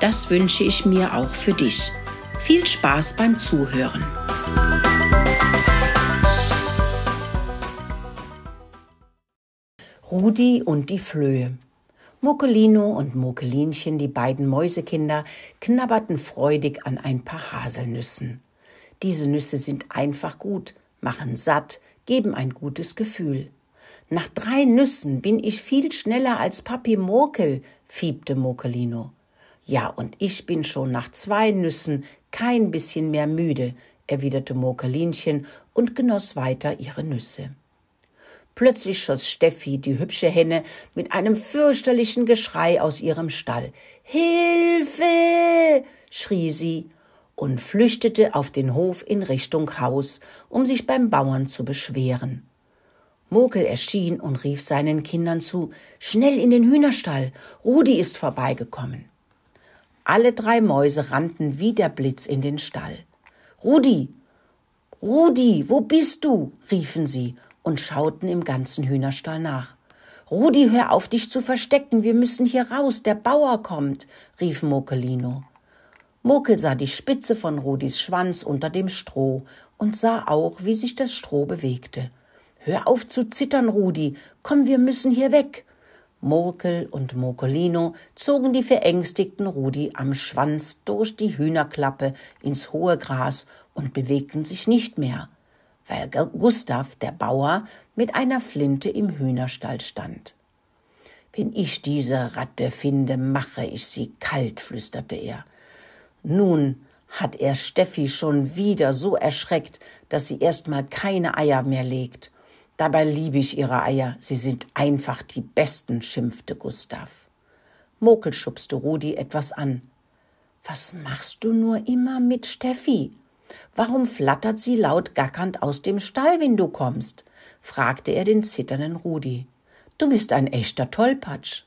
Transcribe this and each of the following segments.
Das wünsche ich mir auch für dich. Viel Spaß beim Zuhören. Rudi und die Flöhe. Mokelino und Mokelinchen, die beiden Mäusekinder, knabberten freudig an ein paar Haselnüssen. Diese Nüsse sind einfach gut, machen satt, geben ein gutes Gefühl. Nach drei Nüssen bin ich viel schneller als Papi Mokel, fiebte Mokelino. Ja, und ich bin schon nach zwei Nüssen kein bisschen mehr müde, erwiderte Mokelinchen und genoss weiter ihre Nüsse. Plötzlich schoss Steffi, die hübsche Henne, mit einem fürchterlichen Geschrei aus ihrem Stall. Hilfe! schrie sie und flüchtete auf den Hof in Richtung Haus, um sich beim Bauern zu beschweren. Mokel erschien und rief seinen Kindern zu Schnell in den Hühnerstall. Rudi ist vorbeigekommen. Alle drei Mäuse rannten wie der Blitz in den Stall. Rudi, Rudi, wo bist du? riefen sie und schauten im ganzen Hühnerstall nach. Rudi, hör auf, dich zu verstecken, wir müssen hier raus, der Bauer kommt, rief Mokelino. Mokel sah die Spitze von Rudis Schwanz unter dem Stroh und sah auch, wie sich das Stroh bewegte. Hör auf zu zittern, Rudi, komm, wir müssen hier weg. Murkel und Mokolino zogen die verängstigten Rudi am Schwanz durch die Hühnerklappe ins hohe Gras und bewegten sich nicht mehr, weil Gustav, der Bauer, mit einer Flinte im Hühnerstall stand. Wenn ich diese Ratte finde, mache ich sie kalt, flüsterte er. Nun hat er Steffi schon wieder so erschreckt, dass sie erst mal keine Eier mehr legt. Dabei liebe ich ihre Eier, sie sind einfach die besten, schimpfte Gustav. Mokel schubste Rudi etwas an. Was machst du nur immer mit Steffi? Warum flattert sie laut gackernd aus dem Stall, wenn du kommst? fragte er den zitternden Rudi. Du bist ein echter Tollpatsch.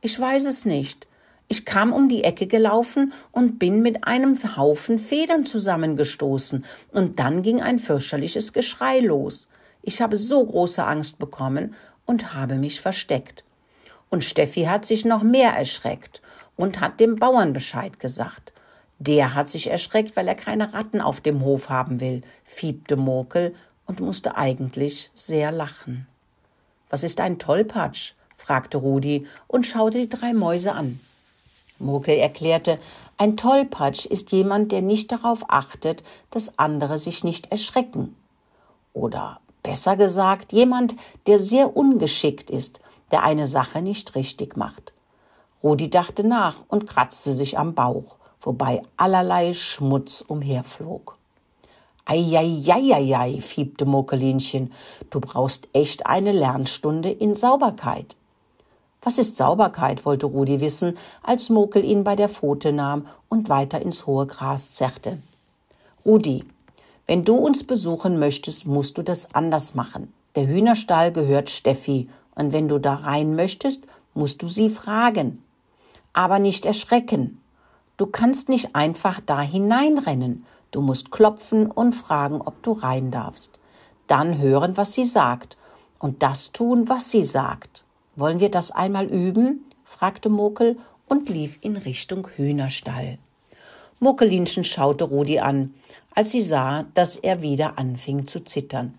Ich weiß es nicht. Ich kam um die Ecke gelaufen und bin mit einem Haufen Federn zusammengestoßen, und dann ging ein fürchterliches Geschrei los. Ich habe so große Angst bekommen und habe mich versteckt. Und Steffi hat sich noch mehr erschreckt und hat dem Bauern Bescheid gesagt. Der hat sich erschreckt, weil er keine Ratten auf dem Hof haben will, fiebte Murkel und musste eigentlich sehr lachen. Was ist ein Tollpatsch? fragte Rudi und schaute die drei Mäuse an. Murkel erklärte, ein Tollpatsch ist jemand, der nicht darauf achtet, dass andere sich nicht erschrecken. Oder Besser gesagt, jemand, der sehr ungeschickt ist, der eine Sache nicht richtig macht. Rudi dachte nach und kratzte sich am Bauch, wobei allerlei Schmutz umherflog. Eieieiei, fiebte Mokelinchen, du brauchst echt eine Lernstunde in Sauberkeit. Was ist Sauberkeit, wollte Rudi wissen, als Mokel ihn bei der Pfote nahm und weiter ins hohe Gras zerrte. Rudi, wenn du uns besuchen möchtest, musst du das anders machen. Der Hühnerstall gehört Steffi, und wenn du da rein möchtest, musst du sie fragen. Aber nicht erschrecken. Du kannst nicht einfach da hineinrennen. Du musst klopfen und fragen, ob du rein darfst. Dann hören, was sie sagt, und das tun, was sie sagt. Wollen wir das einmal üben? fragte Mokel und lief in Richtung Hühnerstall. Muckelinchen schaute Rudi an, als sie sah, dass er wieder anfing zu zittern.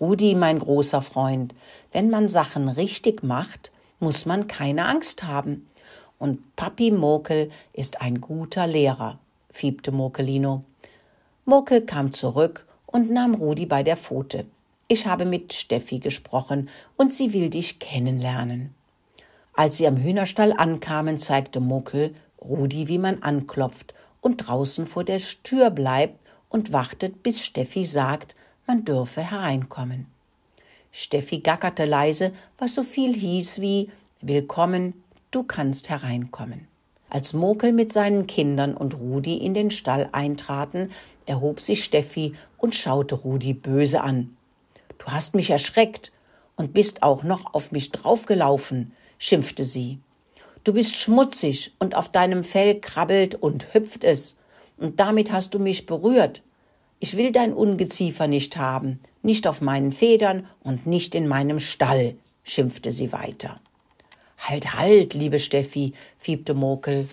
Rudi, mein großer Freund, wenn man Sachen richtig macht, muss man keine Angst haben. Und Papi Mokel ist ein guter Lehrer, fiebte Mokelino. Mokel kam zurück und nahm Rudi bei der Pfote. Ich habe mit Steffi gesprochen und sie will dich kennenlernen. Als sie am Hühnerstall ankamen, zeigte Mokel Rudi, wie man anklopft und draußen vor der Tür bleibt und wartet, bis Steffi sagt, man dürfe hereinkommen. Steffi gackerte leise, was so viel hieß wie Willkommen, du kannst hereinkommen. Als Mokel mit seinen Kindern und Rudi in den Stall eintraten, erhob sich Steffi und schaute Rudi böse an. Du hast mich erschreckt und bist auch noch auf mich draufgelaufen, schimpfte sie. Du bist schmutzig und auf deinem Fell krabbelt und hüpft es, und damit hast du mich berührt. Ich will dein Ungeziefer nicht haben, nicht auf meinen Federn und nicht in meinem Stall, schimpfte sie weiter. Halt, halt, liebe Steffi, fiebte Mokel.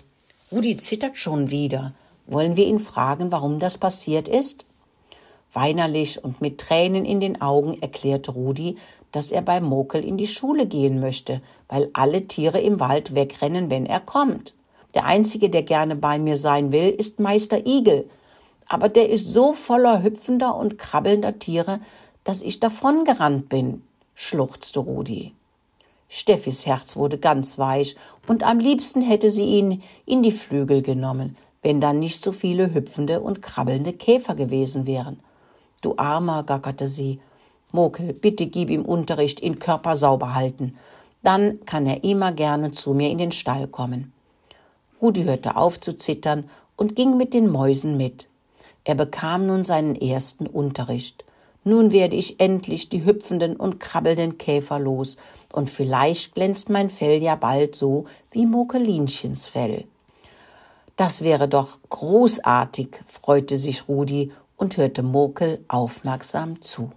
Rudi zittert schon wieder. Wollen wir ihn fragen, warum das passiert ist? Weinerlich und mit Tränen in den Augen erklärte Rudi, dass er bei Mokel in die Schule gehen möchte, weil alle Tiere im Wald wegrennen, wenn er kommt. Der einzige, der gerne bei mir sein will, ist Meister Igel, aber der ist so voller hüpfender und krabbelnder Tiere, dass ich davongerannt bin, schluchzte Rudi. Steffis Herz wurde ganz weich, und am liebsten hätte sie ihn in die Flügel genommen, wenn dann nicht so viele hüpfende und krabbelnde Käfer gewesen wären. Du Armer, gackerte sie. Mokel, bitte gib ihm Unterricht in Körper sauber halten. Dann kann er immer gerne zu mir in den Stall kommen. Rudi hörte auf zu zittern und ging mit den Mäusen mit. Er bekam nun seinen ersten Unterricht. Nun werde ich endlich die hüpfenden und krabbelnden Käfer los, und vielleicht glänzt mein Fell ja bald so wie Mokelinchens Fell. Das wäre doch großartig, freute sich Rudi und hörte Mokel aufmerksam zu.